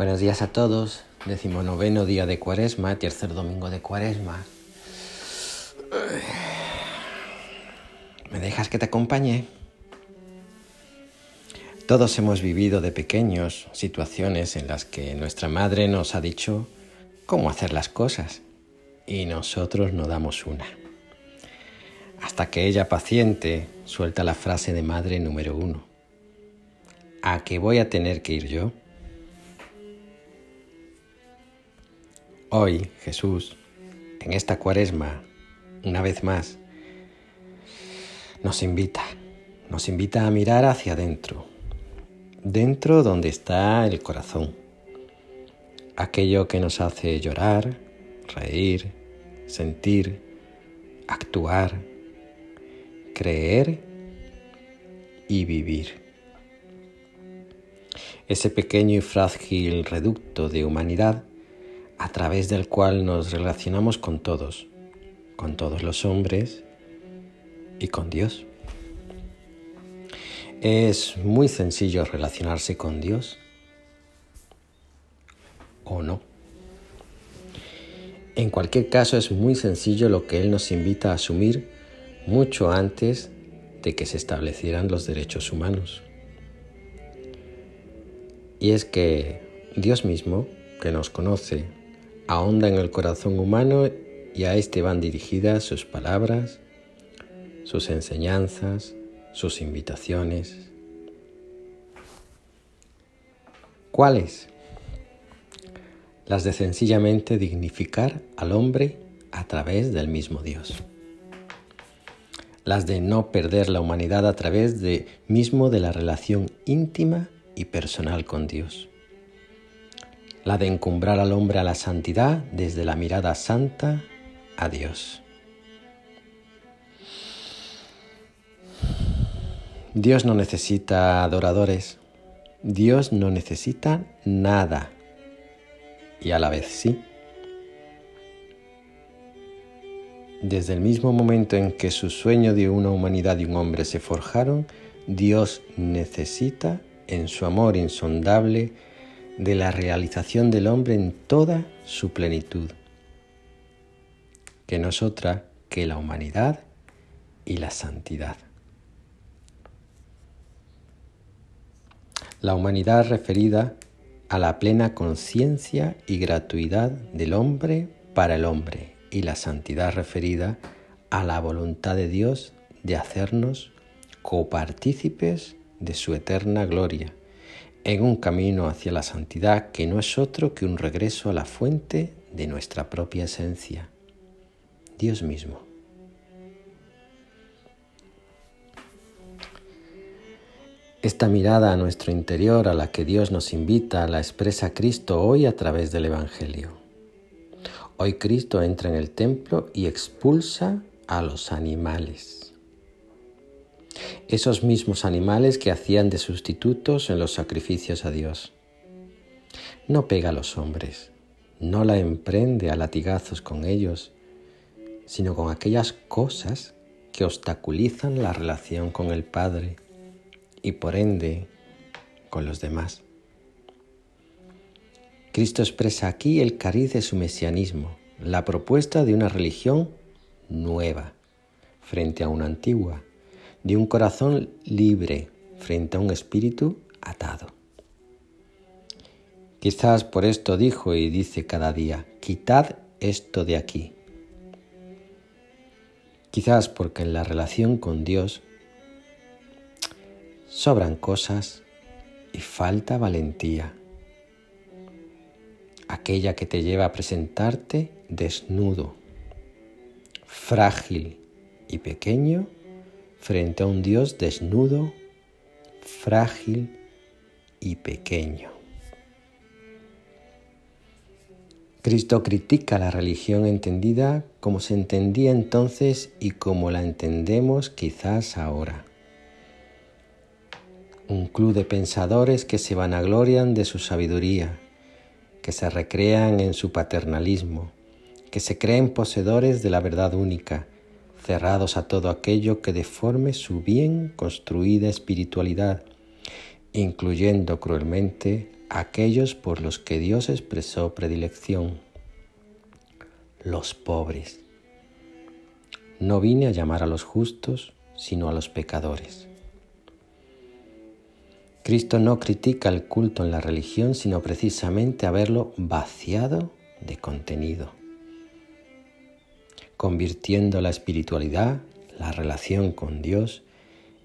Buenos días a todos. Decimonoveno día de Cuaresma, tercer domingo de Cuaresma. ¿Me dejas que te acompañe? Todos hemos vivido de pequeños situaciones en las que nuestra madre nos ha dicho cómo hacer las cosas y nosotros no damos una. Hasta que ella paciente suelta la frase de madre número uno. ¿A qué voy a tener que ir yo? Hoy Jesús, en esta cuaresma, una vez más, nos invita, nos invita a mirar hacia adentro, dentro donde está el corazón, aquello que nos hace llorar, reír, sentir, actuar, creer y vivir. Ese pequeño y frágil reducto de humanidad a través del cual nos relacionamos con todos, con todos los hombres y con Dios. Es muy sencillo relacionarse con Dios o no. En cualquier caso es muy sencillo lo que Él nos invita a asumir mucho antes de que se establecieran los derechos humanos. Y es que Dios mismo, que nos conoce, ahonda en el corazón humano y a éste van dirigidas sus palabras, sus enseñanzas, sus invitaciones. ¿Cuáles? Las de sencillamente dignificar al hombre a través del mismo Dios. Las de no perder la humanidad a través de mismo de la relación íntima y personal con Dios la de encumbrar al hombre a la santidad desde la mirada santa a Dios. Dios no necesita adoradores, Dios no necesita nada y a la vez sí. Desde el mismo momento en que su sueño de una humanidad y un hombre se forjaron, Dios necesita en su amor insondable de la realización del hombre en toda su plenitud, que no es otra que la humanidad y la santidad. La humanidad referida a la plena conciencia y gratuidad del hombre para el hombre y la santidad referida a la voluntad de Dios de hacernos copartícipes de su eterna gloria en un camino hacia la santidad que no es otro que un regreso a la fuente de nuestra propia esencia, Dios mismo. Esta mirada a nuestro interior a la que Dios nos invita la expresa Cristo hoy a través del Evangelio. Hoy Cristo entra en el templo y expulsa a los animales esos mismos animales que hacían de sustitutos en los sacrificios a Dios. No pega a los hombres, no la emprende a latigazos con ellos, sino con aquellas cosas que obstaculizan la relación con el Padre y por ende con los demás. Cristo expresa aquí el cariz de su mesianismo, la propuesta de una religión nueva frente a una antigua de un corazón libre frente a un espíritu atado. Quizás por esto dijo y dice cada día, quitad esto de aquí. Quizás porque en la relación con Dios sobran cosas y falta valentía. Aquella que te lleva a presentarte desnudo, frágil y pequeño frente a un Dios desnudo, frágil y pequeño. Cristo critica la religión entendida como se entendía entonces y como la entendemos quizás ahora. Un club de pensadores que se vanaglorian de su sabiduría, que se recrean en su paternalismo, que se creen poseedores de la verdad única, cerrados a todo aquello que deforme su bien construida espiritualidad, incluyendo cruelmente aquellos por los que Dios expresó predilección, los pobres. No vine a llamar a los justos, sino a los pecadores. Cristo no critica el culto en la religión, sino precisamente haberlo vaciado de contenido, convirtiendo la espiritualidad, la relación con Dios,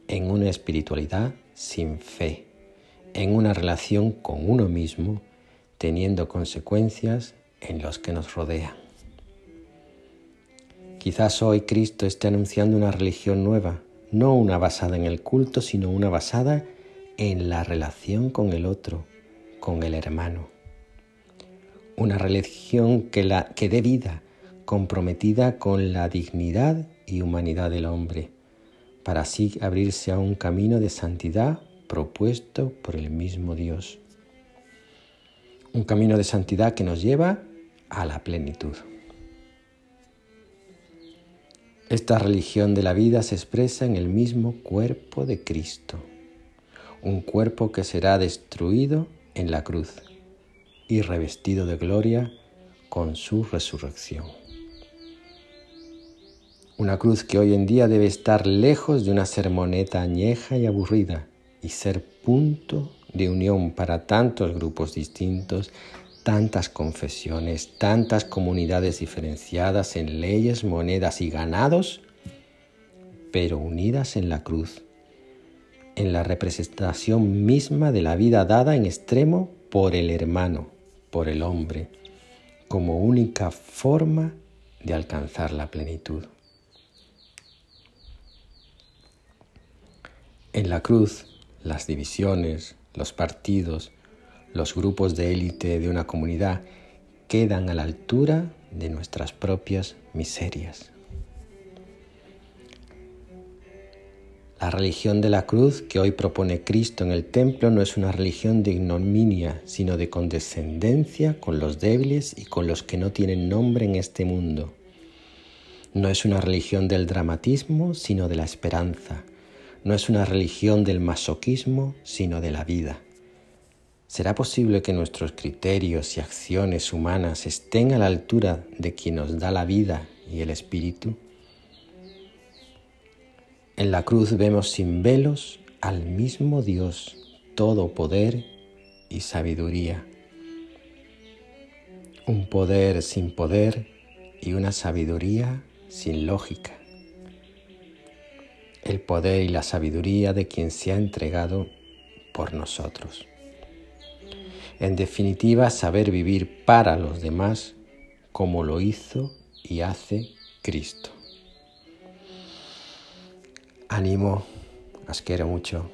en una espiritualidad sin fe, en una relación con uno mismo, teniendo consecuencias en los que nos rodean. Quizás hoy Cristo esté anunciando una religión nueva, no una basada en el culto, sino una basada en la relación con el otro, con el hermano. Una religión que, la, que dé vida, comprometida con la dignidad y humanidad del hombre, para así abrirse a un camino de santidad propuesto por el mismo Dios. Un camino de santidad que nos lleva a la plenitud. Esta religión de la vida se expresa en el mismo cuerpo de Cristo, un cuerpo que será destruido en la cruz y revestido de gloria con su resurrección. Una cruz que hoy en día debe estar lejos de una sermoneta añeja y aburrida y ser punto de unión para tantos grupos distintos tantas confesiones, tantas comunidades diferenciadas en leyes, monedas y ganados, pero unidas en la cruz, en la representación misma de la vida dada en extremo por el hermano, por el hombre, como única forma de alcanzar la plenitud. En la cruz, las divisiones, los partidos, los grupos de élite de una comunidad quedan a la altura de nuestras propias miserias. La religión de la cruz que hoy propone Cristo en el templo no es una religión de ignominia, sino de condescendencia con los débiles y con los que no tienen nombre en este mundo. No es una religión del dramatismo, sino de la esperanza. No es una religión del masoquismo, sino de la vida. ¿Será posible que nuestros criterios y acciones humanas estén a la altura de quien nos da la vida y el espíritu? En la cruz vemos sin velos al mismo Dios, todo poder y sabiduría. Un poder sin poder y una sabiduría sin lógica. El poder y la sabiduría de quien se ha entregado por nosotros. En definitiva, saber vivir para los demás como lo hizo y hace Cristo. Ánimo, os quiero mucho.